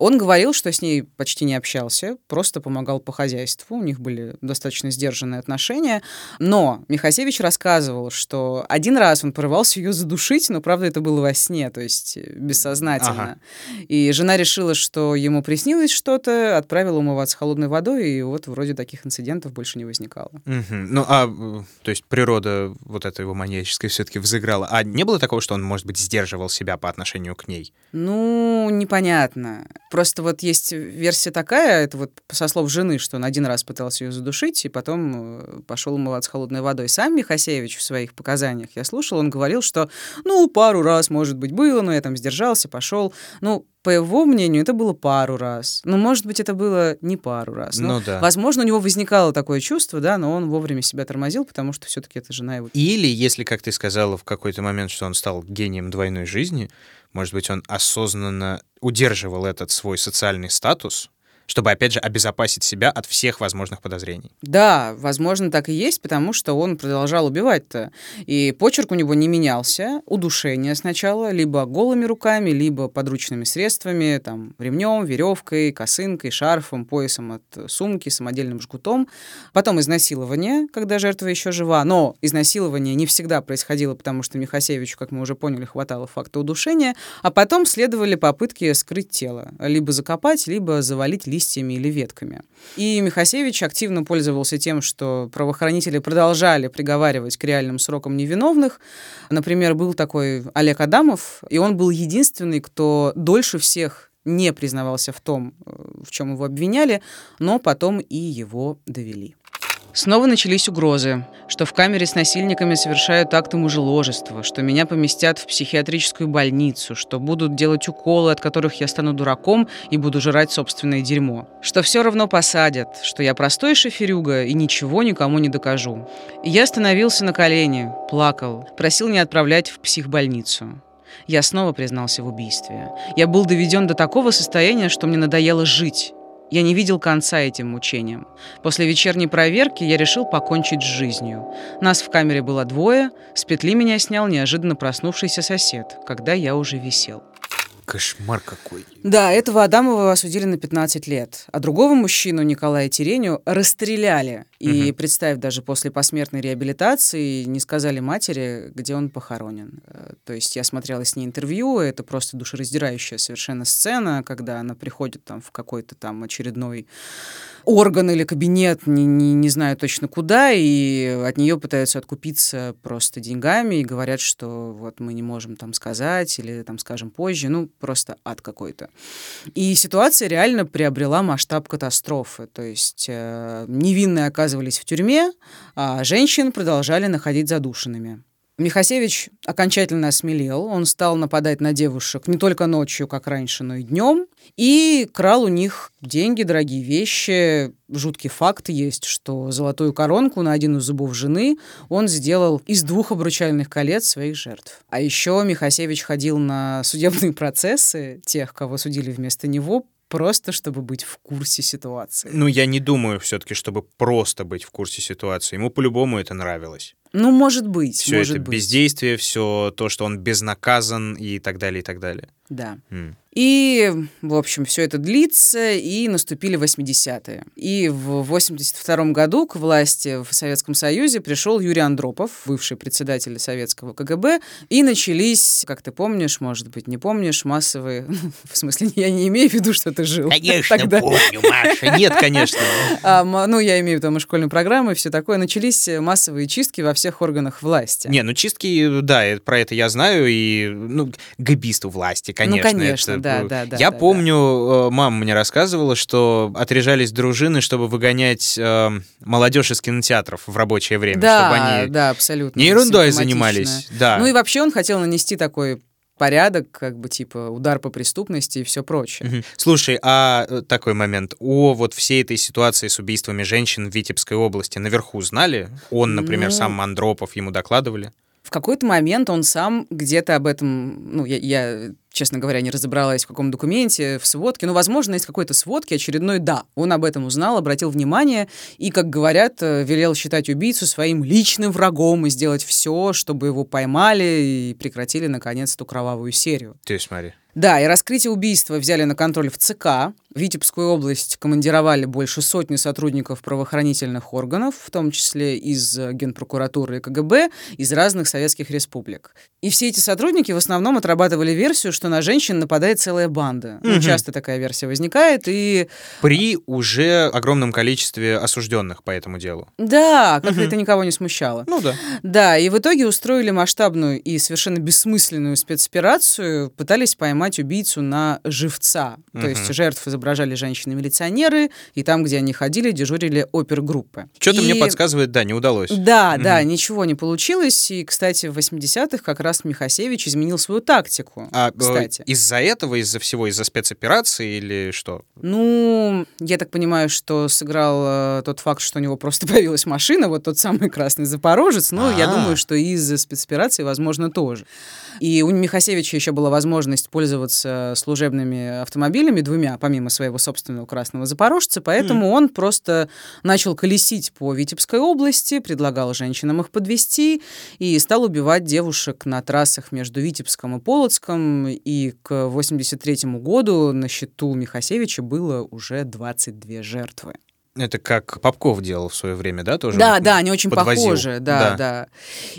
Он говорил, что с ней почти не общался, просто помогал по хозяйству, у них были достаточно сдержанные отношения. Но Михасевич рассказывал, что один раз он порывался ее задушить, но, правда, это было во сне, то есть бессознательно. Ага. И жена решила, что ему приснилось что-то, отправила умываться холодной водой, и вот вроде таких инцидентов больше не возникало. Угу. Ну, а, э, то есть природа вот этой его маньяческой все все-таки взыграла. А не было такого, что он, может быть, сдерживал себя по отношению к ней? Ну, непонятно. Просто вот есть версия такая, это вот со слов жены, что он один раз пытался ее задушить, и потом э, пошел умываться холодной водой. Сам Михасевич в своих показаниях, я слушал, он говорил, что, ну, пару раз, может быть, было, но я там сдержался, пошел. Ну, по его мнению, это было пару раз. Ну, может быть, это было не пару раз. Но, ну, да. Возможно, у него возникало такое чувство, да, но он вовремя себя тормозил, потому что все-таки это жена его. Или, если, как ты сказала в какой-то момент, что он стал гением двойной жизни, может быть, он осознанно удерживал этот свой социальный статус, чтобы, опять же, обезопасить себя от всех возможных подозрений. Да, возможно, так и есть, потому что он продолжал убивать-то. И почерк у него не менялся. Удушение сначала, либо голыми руками, либо подручными средствами, там, ремнем, веревкой, косынкой, шарфом, поясом от сумки, самодельным жгутом. Потом изнасилование, когда жертва еще жива. Но изнасилование не всегда происходило, потому что Михасевичу, как мы уже поняли, хватало факта удушения. А потом следовали попытки скрыть тело. Либо закопать, либо завалить листьями или ветками. И Михасевич активно пользовался тем, что правоохранители продолжали приговаривать к реальным срокам невиновных. Например, был такой Олег Адамов, и он был единственный, кто дольше всех не признавался в том, э, в чем его обвиняли, но потом и его довели. Снова начались угрозы, что в камере с насильниками совершают акты мужеложества, что меня поместят в психиатрическую больницу, что будут делать уколы, от которых я стану дураком и буду жрать собственное дерьмо, что все равно посадят, что я простой шоферюга и ничего никому не докажу. И я становился на колени, плакал, просил не отправлять в психбольницу. Я снова признался в убийстве. Я был доведен до такого состояния, что мне надоело жить. Я не видел конца этим мучениям. После вечерней проверки я решил покончить с жизнью. Нас в камере было двое, с петли меня снял неожиданно проснувшийся сосед, когда я уже висел. Кошмар какой. Да, этого Адамова осудили на 15 лет. А другого мужчину, Николая Тереню, расстреляли. И, угу. представь, даже после посмертной реабилитации не сказали матери, где он похоронен. Э, то есть я смотрела с ней интервью, это просто душераздирающая совершенно сцена, когда она приходит там в какой-то там очередной орган или кабинет, не, не, не знаю точно куда, и от нее пытаются откупиться просто деньгами и говорят, что вот мы не можем там сказать или там скажем позже. Ну, просто ад какой-то. И ситуация реально приобрела масштаб катастрофы. То есть э, невинные оказывались в тюрьме, а женщин продолжали находить задушенными. Михасевич окончательно осмелел. Он стал нападать на девушек не только ночью, как раньше, но и днем. И крал у них деньги, дорогие вещи. Жуткий факт есть, что золотую коронку на один из зубов жены он сделал из двух обручальных колец своих жертв. А еще Михасевич ходил на судебные *laughs* процессы тех, кого судили вместо него, просто чтобы быть в курсе ситуации. Ну, я не думаю все-таки, чтобы просто быть в курсе ситуации. Ему по-любому это нравилось. Ну, может быть. Все может это быть. бездействие, все то, что он безнаказан и так далее, и так далее. Да. Mm. И, в общем, все это длится, и наступили 80-е. И в 82 году к власти в Советском Союзе пришел Юрий Андропов, бывший председатель советского КГБ, и начались, как ты помнишь, может быть, не помнишь, массовые... *laughs* В смысле, я не имею в виду, что ты жил Конечно, тогда. помню, Маша. Нет, конечно. *laughs* А, ну, я имею в виду там и школьную программу, и все такое. Начались массовые чистки во всех органах власти. Не, ну чистки, да, про это я знаю, и, ну, габисту власти, конечно. Ну, конечно, это, да, э, да, да. Я да, помню, э, мама мне рассказывала, что отряжались дружины, чтобы выгонять э, молодежь из кинотеатров в рабочее время, Да, чтобы они да, абсолютно. не ерундой занимались. Да. Ну и вообще он хотел нанести такой порядок, как бы типа удар по преступности и все прочее. Мгм. Слушай, а э, такой момент. О вот всей этой ситуации с убийствами женщин в Витебской области наверху знали? Он, например, Ну, сам Мандропов, ему докладывали? В какой-то момент он сам где-то об этом, ну, я, я, честно говоря, не разобралась в каком документе, в сводке, но, возможно, из какой-то сводки очередной, да, он об этом узнал, обратил внимание и, как говорят, э, велел считать убийцу своим личным врагом и сделать все, чтобы его поймали и прекратили, наконец, эту кровавую серию. Ты смотри. Да, и раскрытие убийства взяли на контроль в ЦК. В Витебскую область командировали больше сотни сотрудников правоохранительных органов, в том числе из э, Генпрокуратуры и КГБ, из разных советских республик. И все эти сотрудники в основном отрабатывали версию, что на женщин нападает целая банда. Ну, Мгм. часто такая версия возникает, и При уже огромном количестве осужденных по этому делу. да, как-то Мгм. это никого не смущало. Ну да. Да, и в итоге устроили масштабную и совершенно бессмысленную спецоперацию, пытались поймать убийцу на живца. То Мгм. есть жертв изображали женщины-милиционеры, и там, где они ходили, дежурили опергруппы. Что-то мне И- подсказывает, да, не удалось. Да, Мгм. да, ничего не получилось. И, кстати, в 80-х как раз Михасевич изменил свою тактику. А э, кстати. из-за этого, из-за всего, из-за спецоперации или что? Ну, я так понимаю, что сыграл э, тот факт, что у него просто *laughs* появилась машина, вот тот самый красный запорожец. Ну, я А. думаю, что из-за спецоперации, возможно, тоже. И у Михасевича еще была возможность пользоваться служебными автомобилями двумя, помимо своего собственного красного запорожца, поэтому он просто начал колесить по Витебской области, предлагал женщинам их подвести и стал убивать девушек на трассах между Витебском и Полоцком. И к 83 году на счету Михасевича было уже 22 жертвы. Это как Попков делал в свое время, да, тоже? Да, да, они очень подвозил. похожи, да, да.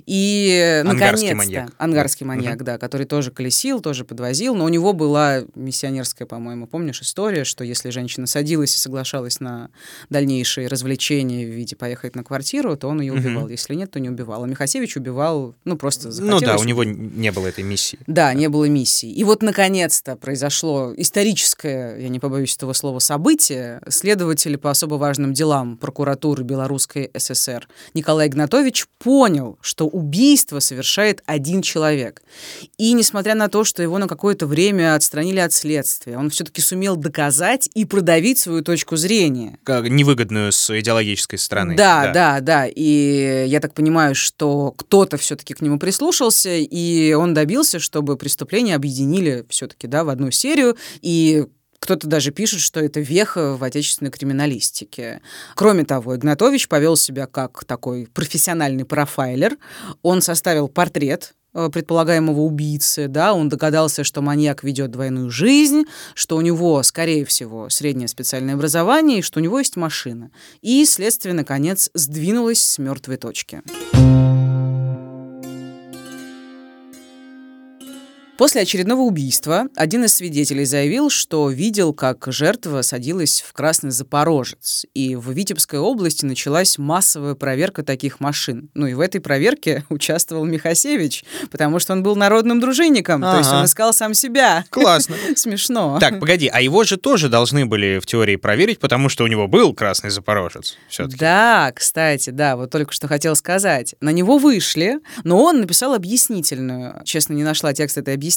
И Ангарский наконец-то маньяк. ангарский Да. маньяк, да, который тоже колесил, тоже подвозил, но у него была миссионерская, по-моему, помнишь история, что если женщина садилась и соглашалась на дальнейшие развлечения в виде поехать на квартиру, то он ее убивал, если нет, то не убивал. А Михасевич убивал, ну просто Ну захотелось. да, у него не было этой миссии. Да, не было миссии. И вот, наконец-то, произошло историческое, я не побоюсь этого слова, событие. Следователи по особо важным делам прокуратуры Белорусской ССР Николай Игнатович понял, что убийство совершает один человек. И несмотря на то, что его на какое-то время отстранили от следствия, он все-таки сумел доказать и продавить свою точку зрения. Как невыгодную с идеологической стороны. Да, да, да. И я так понимаю, что кто-то все-таки к нему прислушался, и он добился, чтобы преступления объединили все-таки, да, в одну серию. И кто-то даже пишет, что это веха в отечественной криминалистике. Кроме того, Игнатович повел себя как такой профессиональный профайлер. Он составил портрет э, предполагаемого убийцы, да, он догадался, что маньяк ведет двойную жизнь, что у него, скорее всего, среднее специальное образование, и что у него есть машина. И следствие, наконец, сдвинулось с мертвой точки. После очередного убийства один из свидетелей заявил, что видел, как жертва садилась в красный запорожец. И в Витебской области началась массовая проверка таких машин. Ну и в этой проверке *laughs* участвовал Михасевич, потому что он был народным дружинником, то есть Ага. он искал сам себя. Классно. *laughs* Смешно. Так, погоди, а его же тоже должны были в теории проверить, потому что у него был красный запорожец. Все-таки. Да, кстати, да, вот только что хотел сказать. На него вышли, но он написал объяснительную. Честно, не нашла текст этой объяснительной,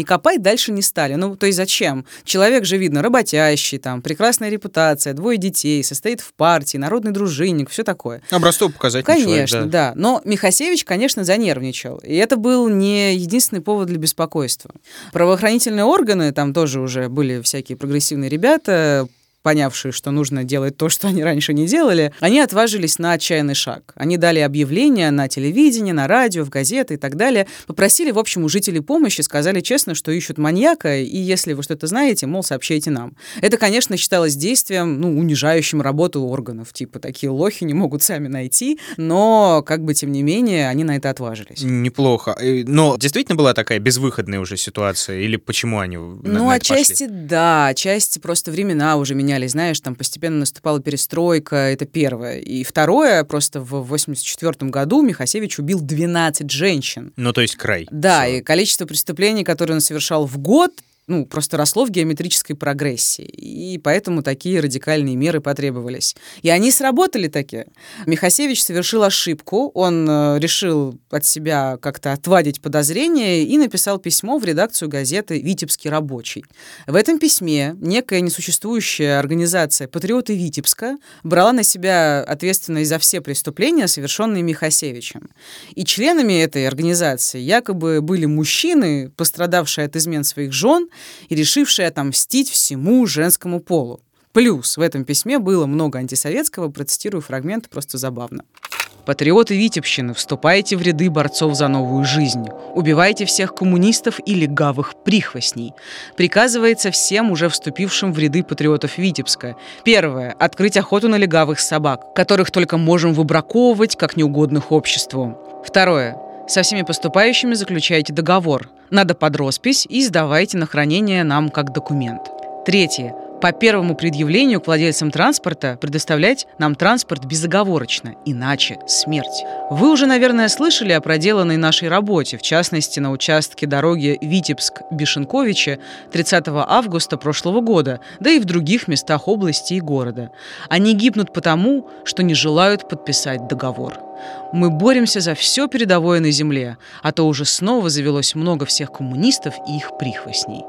и копать дальше не стали. Ну, то есть зачем? Человек же, видно, работящий, там, прекрасная репутация, двое детей, состоит в партии, народный дружинник, все такое. Образцов показательный человек, Конечно, да. Но Михасевич, конечно, занервничал. И это был не единственный повод для беспокойства. Правоохранительные органы, там тоже уже были всякие прогрессивные ребята, понявшие, что нужно делать то, что они раньше не делали, они отважились на отчаянный шаг. Они дали объявления на телевидении, на радио, в газеты и так далее. Попросили, в общем, у жителей помощи, сказали честно, что ищут маньяка, и если вы что-то знаете, мол, сообщайте нам. Это, конечно, считалось действием, ну, унижающим работу органов. Типа, такие лохи не могут сами найти, но, как бы, тем не менее, они на это отважились. Неплохо. Но действительно была такая безвыходная уже ситуация? Или почему они Ну, на это пошли? отчасти да, отчасти просто времена уже менялись, менялись, знаешь, там постепенно наступала перестройка, это первое. И второе, просто в 84 году Михасевич убил 12 женщин. Ну, то есть край. Да, Всё. и количество преступлений, которые он совершал в год, ну, просто росло в геометрической прогрессии. И поэтому такие радикальные меры потребовались. И они сработали такие. Михасевич совершил ошибку. Он э, решил от себя как-то отвадить подозрения и написал письмо в редакцию газеты «Витебский рабочий». В этом письме некая несуществующая организация «Патриоты Витебска» брала на себя ответственность за все преступления, совершенные Михасевичем. И членами этой организации якобы были мужчины, пострадавшие от измен своих жен и решившие отомстить всему женскому полу. Плюс в этом письме было много антисоветского, процитирую фрагмент, просто забавно. Патриоты Витебщины, вступайте в ряды борцов за новую жизнь. Убивайте всех коммунистов и легавых прихвостней. Приказывается всем уже вступившим в ряды патриотов Витебска. Первое. Открыть охоту на легавых собак, которых только можем выбраковывать как неугодных обществу. Второе. Со всеми поступающими заключайте договор. Надо под роспись и сдавайте на хранение нам как документ. Третье. По первому предъявлению к владельцам транспорта предоставлять нам транспорт безоговорочно, иначе смерть. Вы уже, наверное, слышали о проделанной нашей работе, в частности, на участке дороги Витебск-Бешенковича 30 августа прошлого года, да и в других местах области и города. Они гибнут потому, что не желают подписать договор. Мы боремся за все передовое на земле, а то уже снова завелось много всех коммунистов и их прихвостней.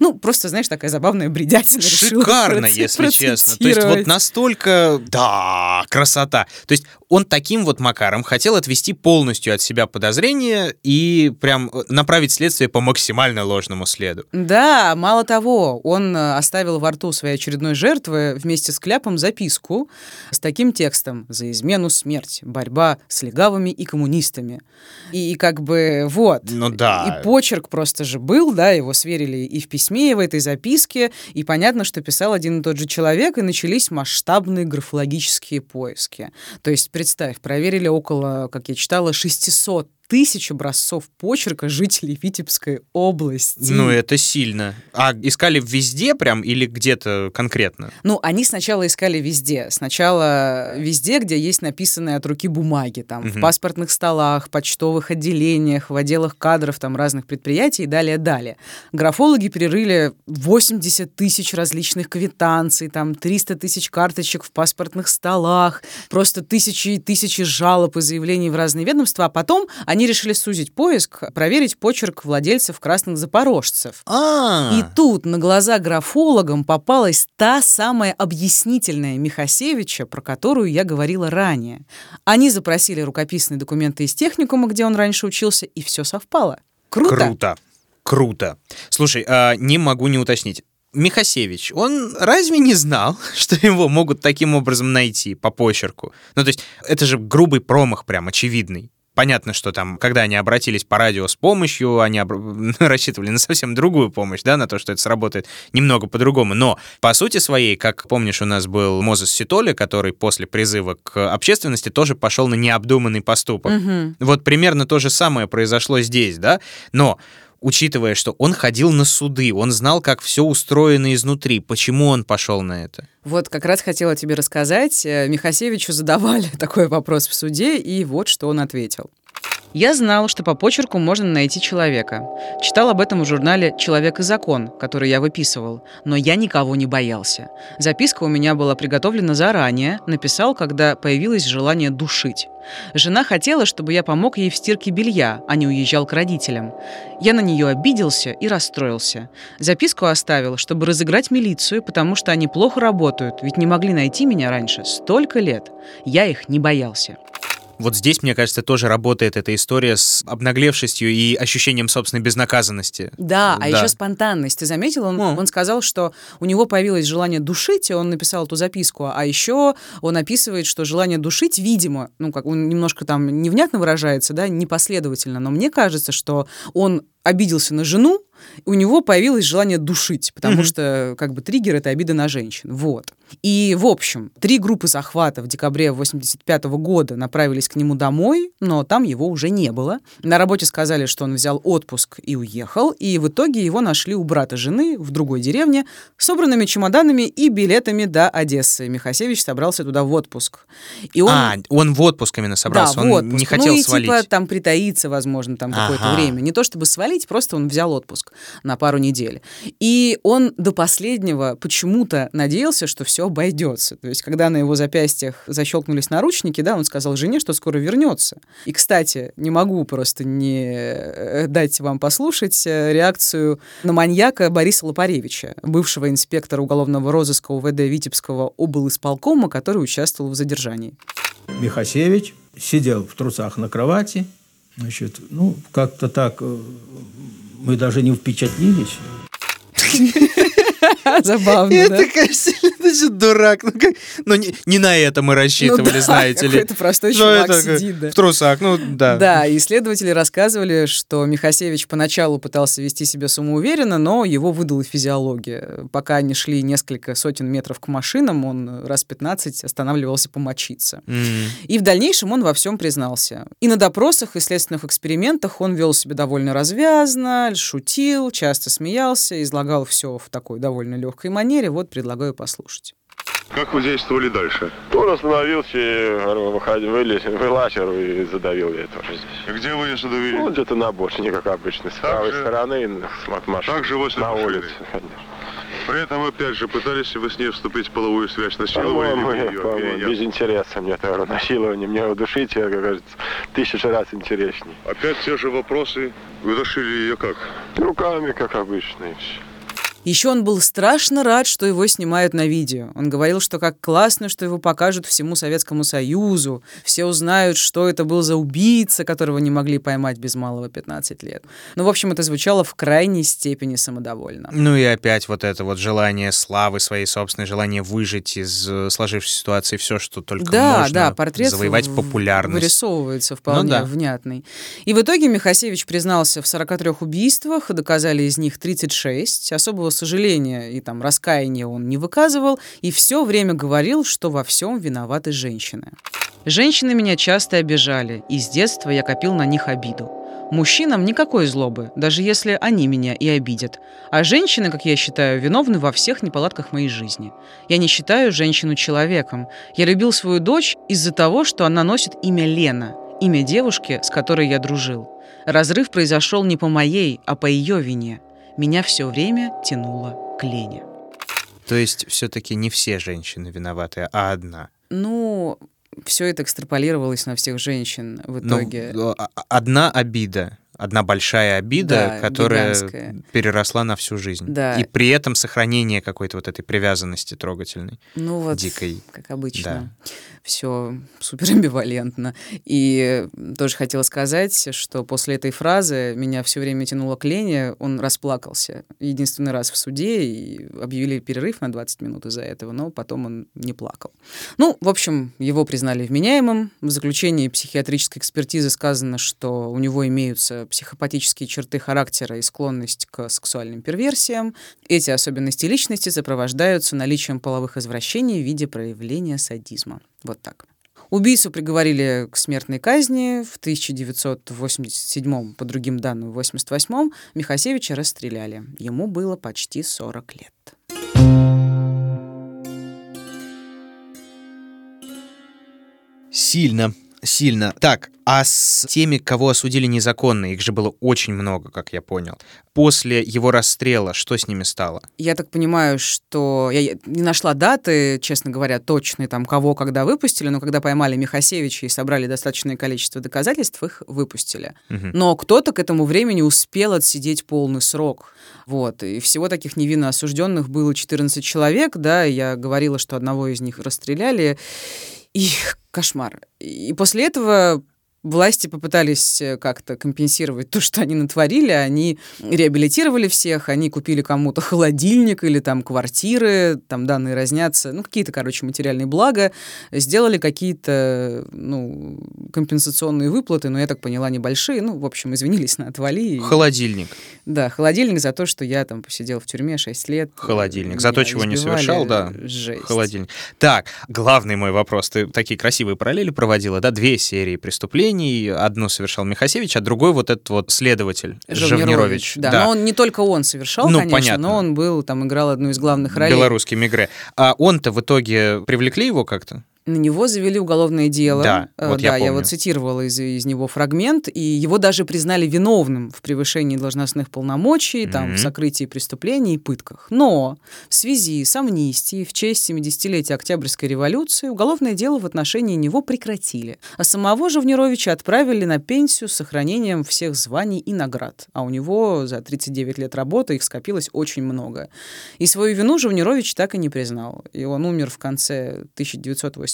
Ну, просто, знаешь, такая забавная бредятина. Шикарно, *laughs* если честно. То есть вот настолько, да, красота. То есть он таким вот макаром хотел отвести полностью от себя подозрения и прям э, направить следствие по максимально ложному следу. Да, мало того, он э, оставил во рту своей очередной жертвы вместе с кляпом записку с таким текстом «За измену смерть. Борьба с легавыми и коммунистами». И, как бы вот. Ну да. И почерк просто же был, да, его сверили и в письме, и в этой записке, и понятно, что писал один и тот же человек, и начались масштабные графологические поиски. То есть, представь, проверили около, как я читала, 600 тысяч образцов почерка жителей Витебской области. Ну, это сильно. А искали везде прям или где-то конкретно? Ну, они сначала искали везде. Сначала везде, где есть написанные от руки бумаги. Там, в Мгм. паспортных столах, почтовых отделениях, в отделах кадров там разных предприятий и далее, далее. Графологи перерыли 80 тысяч различных квитанций, там 300 тысяч карточек в паспортных столах, просто тысячи и тысячи жалоб и заявлений в разные ведомства. А потом они решили сузить поиск, проверить почерк владельцев красных запорожцев. А, И тут на глаза графологам попалась та самая объяснительная Михасевича, про которую я говорила ранее. Они запросили рукописные документы из техникума, где он раньше учился, и все совпало. Круто. Круто. Круто. Слушай, а, не могу не уточнить. Михасевич, он разве не знал, *laughs* что его могут таким образом найти по почерку? Ну, то есть, это же грубый промах прям, очевидный. Понятно, что там, когда они обратились по радио с помощью, они обр- *laughs* рассчитывали на совсем другую помощь, да, на то, что это сработает немного по-другому. Но по сути своей, как помнишь, у нас был Мозес Ситоли, который после призыва к общественности тоже пошел на необдуманный поступок. Мгм. Вот примерно то же самое произошло здесь, да? Но учитывая, что он ходил на суды, он знал, как все устроено изнутри, почему он пошел на это? Вот как раз хотела тебе рассказать. Э, Михасевичу задавали *laughs* такой вопрос в суде, и вот что он ответил. Я знал, что по почерку можно найти человека. Читал об этом в журнале «Человек и закон», который я выписывал. Но я никого не боялся. Записка у меня была приготовлена заранее, написал, когда появилось желание душить. Жена хотела, чтобы я помог ей в стирке белья, а не уезжал к родителям. Я на нее обиделся и расстроился. Записку оставил, чтобы разыграть милицию, потому что они плохо работают, ведь не могли найти меня раньше столько лет. Я их не боялся. Вот здесь, мне кажется, тоже работает эта история с обнаглевшестью и ощущением собственной безнаказанности. Да, а Да. еще спонтанность. Ты заметил, он, Ну. он сказал, что у него появилось желание душить, и он написал эту записку, а еще он описывает, что желание душить, видимо, ну, как он немножко там невнятно выражается, да, непоследовательно, но мне кажется, что он обиделся на жену, у него появилось желание душить, потому что как бы триггер — это обида на женщин. Вот. И, в общем, три группы захвата в декабре 85 года направились к нему домой, но там его уже не было. На работе сказали, что он взял отпуск и уехал, и в итоге его нашли у брата жены в другой деревне с собранными чемоданами и билетами до Одессы. Михасевич собрался туда в отпуск. И он... А, он в отпуск именно собрался, да, он в отпуск. не хотел ну, и, свалить. типа там притаиться, возможно, там какое-то Ага. время. Не то чтобы свалить, просто он взял отпуск на пару недель. И он до последнего почему-то надеялся, что все обойдется. То есть, когда на его запястьях защелкнулись наручники, да, он сказал жене, что скоро вернется. И, кстати, не могу просто не э, дать вам послушать э, реакцию на маньяка Бориса Лопаревича, бывшего инспектора уголовного розыска УВД Витебского облисполкома, который участвовал в задержании. Михасевич сидел в трусах на кровати. Значит, ну, как-то так э, мы даже не впечатлились. *laughs* *laughs* Забавно, Я да? такая сильно, *laughs* же дурак. Ну, как- ну, не, не на это мы рассчитывали, Ну да, знаете ли. какой-то простой Ну, чувак это сидит, да. В трусах, ну да. Да, исследователи рассказывали, что Михасевич поначалу пытался вести себя самоуверенно, но его выдала физиология. Пока они шли несколько сотен метров к машинам, он раз 15 останавливался помочиться. И в дальнейшем он во всем признался. И на допросах и следственных экспериментах он вел себя довольно развязно, шутил, часто смеялся, излагал все в такой довольно легкой манере. Вот предлагаю послушать. Как вы действовали дальше? Он остановился, и, говорю, выходи, вылез, говорю, и задавил я тоже здесь. Где вы ее задавили? Ну, где-то на обочине, как обычно, с правой же- стороны, от машины. Так же возле на машины? улице, конечно. При этом, опять же, пытались вы с ней вступить в половую связь, насиловали По-моему, ее? по-моему, без интереса мне это, насилование, мне удушить, как кажется, тысячу раз интереснее. Опять те же вопросы. Вы дошили ее как? Руками, как обычно, и все. Еще он был страшно рад, что его снимают на видео. Он говорил, что как классно, что его покажут всему Советскому Союзу. Все узнают, что это был за убийца, которого не могли поймать без малого 15 лет. Ну, в общем, это звучало в крайней степени самодовольно. Ну и опять вот это вот желание славы своей собственной, желание выжить из э, сложившейся ситуации все, что только да, можно, да, портрет завоевать в- популярность. вырисовывается вполне Ну да. внятный. И в итоге Михасевич признался в 43 убийствах, доказали из них 36. Особого сожаления и там раскаяния он не выказывал, и все время говорил, что во всем виноваты женщины. Женщины меня часто обижали, и с детства я копил на них обиду. Мужчинам никакой злобы, даже если они меня и обидят. А женщины, как я считаю, виновны во всех неполадках моей жизни. Я не считаю женщину человеком. Я любил свою дочь из-за того, что она носит имя Лена, имя девушки, с которой я дружил. Разрыв произошел не по моей, а по ее вине. Меня все время тянуло к Лене. То есть все-таки не все женщины виноваты, а одна. Ну, все это экстраполировалось на всех женщин в Ну, итоге. а- одна обида, одна большая обида, Да, которая гигантская. переросла на всю жизнь. Да. И при этом сохранение какой-то вот этой привязанности трогательной. Ну вот, дикой. как обычно, все супер амбивалентно. И тоже хотела сказать, что после этой фразы меня все время тянуло к Лене, он расплакался. Единственный раз в суде, и объявили перерыв на 20 минут из-за этого, но потом он не плакал. Ну, в общем, его признали вменяемым. В заключении психиатрической экспертизы сказано, что у него имеются психопатические черты характера и склонность к сексуальным перверсиям. Эти особенности личности сопровождаются наличием половых извращений в виде проявления садизма. Вот так. Убийцу приговорили к смертной казни в 1987 по другим данным, в 88 Михасевича расстреляли. Ему было почти 40 лет. Сильно, сильно. Так, а с теми, кого осудили незаконно, их же было очень много, как я понял. После его расстрела что с ними стало? Я так понимаю, что я не нашла даты, честно говоря, точные, там, кого когда выпустили, но когда поймали Михасевича и собрали достаточное количество доказательств, их выпустили. Мгм. Но кто-то к этому времени успел отсидеть полный срок. Вот. И всего таких невинно осужденных было 14 человек, да, я говорила, что одного из них расстреляли. И кошмар. И после этого Власти попытались э, как-то компенсировать то, что они натворили. Они реабилитировали всех, они купили кому-то холодильник или там квартиры, там данные разнятся, ну, какие-то, короче, материальные блага, сделали какие-то, ну, компенсационные выплаты, но я так поняла, небольшие. Ну, в общем, извинились на отвали. Холодильник. Да, холодильник за то, что я там посидел в тюрьме 6 лет. Холодильник. За то, чего не совершал, да. Жесть. Холодильник. Так, главный мой вопрос. Ты такие красивые параллели проводила, да? Две серии преступлений. Одну совершал Михасевич, а другой вот этот вот следователь Живнирович. Да, но он не только он совершал, Ну, конечно, понятно. но он был, там, играл одну из главных ролей. Белорусский мигре. А он-то в итоге привлекли его как-то? На него завели уголовное дело. Да, Э, вот я да, я, помню. вот цитировала из, из него фрагмент, и его даже признали виновным в превышении должностных полномочий, там, Мгм. в сокрытии преступлений и пытках. Но в связи с амнистией в честь 70-летия Октябрьской революции уголовное дело в отношении него прекратили. А самого Живнировича отправили на пенсию с сохранением всех званий и наград. А у него за 39 лет работы их скопилось очень много. И свою вину Живнирович так и не признал. И он умер в конце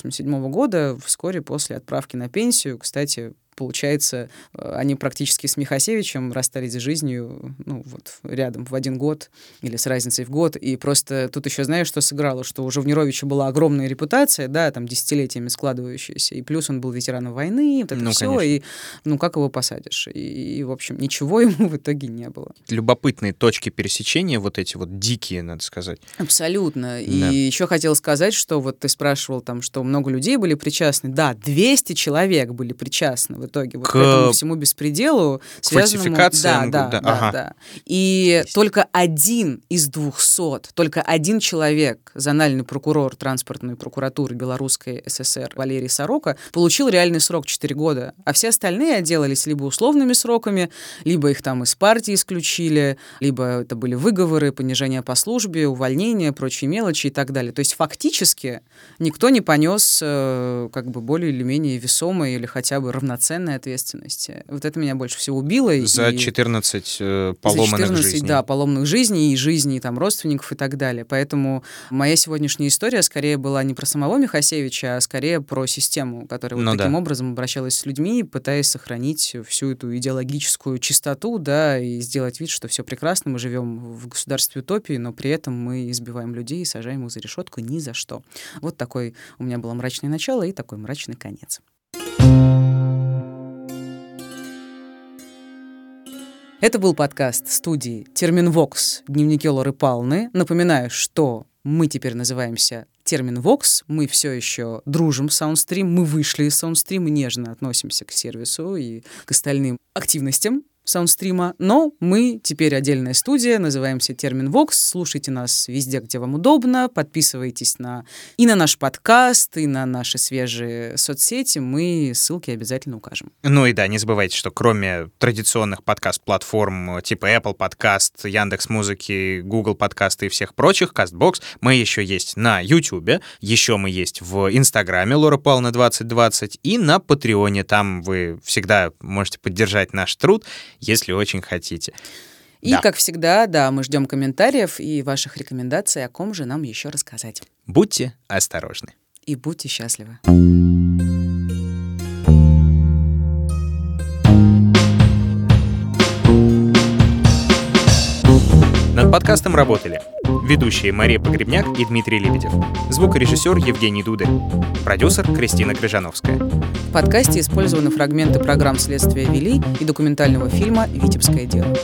1987 года, вскоре после отправки на пенсию. Кстати, получается, э, они практически с Михасевичем расстались с жизнью, ну, вот рядом в один год или с разницей в год. И просто тут еще знаешь, что сыграло, что у Живнировича была огромная репутация, да, там десятилетиями складывающаяся, и плюс он был ветераном войны, вот это Ну, все, конечно. и ну как его посадишь? И, и, в общем, ничего *laughs* ему в итоге не было. Любопытные точки пересечения, вот эти вот дикие, надо сказать. Абсолютно. И Да. еще хотел сказать, что вот ты спрашивал там, что много людей были причастны. Да, 200 человек были причастны в итоге вот к, К этому всему беспределу. к связанному- Да, да, да, ага. да. И только один из 200, только один человек, зональный прокурор транспортной прокуратуры Белорусской ССР Валерий Сорока, получил реальный срок 4 года. А все остальные отделались либо условными сроками, либо их там из партии исключили, либо это были выговоры, понижение по службе, увольнение, прочие мелочи и так далее. То есть фактически никто не понес э, как бы более или менее весомой или хотя бы равноценной ответственности. Вот это меня больше всего убило. За и- 14 э, за поломанных 14, жизней. да, поломанных жизней и жизней там родственников и так далее. Поэтому моя сегодняшняя история скорее была не про самого Михасевича, а скорее про систему, которая вот Ну таким да. образом обращалась с людьми, пытаясь сохранить всю эту идеологическую чистоту, да, и сделать вид, что все прекрасно, мы живем в государстве утопии, но при этом мы избиваем людей и сажаем их за решетку ни за что. Вот такой у меня было мрачное начало и такой мрачный конец. Это был подкаст студии Терминвокс «Дневники Лоры Палны». Напоминаю, что мы теперь называемся Терминвокс, мы все еще дружим с Soundstream, мы вышли из Soundstream, мы нежно относимся к сервису и к остальным активностям Саундстрима, но мы теперь отдельная студия, называемся Терминвокс, слушайте нас везде, где вам удобно, подписывайтесь на и на наш подкаст, и на наши свежие соцсети, мы ссылки обязательно укажем. Ну и да, не забывайте, что кроме традиционных подкаст-платформ типа Apple Подкаст, Яндекс Музыки, Google Подкасты и всех прочих, CastBox, мы еще есть на YouTube, еще мы есть в Инстаграме Лора Павловна 2020 и на Патреоне. Там вы всегда можете поддержать наш труд, если очень хотите. И, Да. как всегда, да, мы ждем комментариев и ваших рекомендаций, о ком же нам еще рассказать. Будьте осторожны. И будьте счастливы. подкастом работали ведущие Мария Погребняк и Дмитрий Лебедев, звукорежиссер Евгений Дуды, продюсер Кристина Крыжановская. В подкасте использованы фрагменты программ «Следствие вели» и документального фильма «Витебское дело».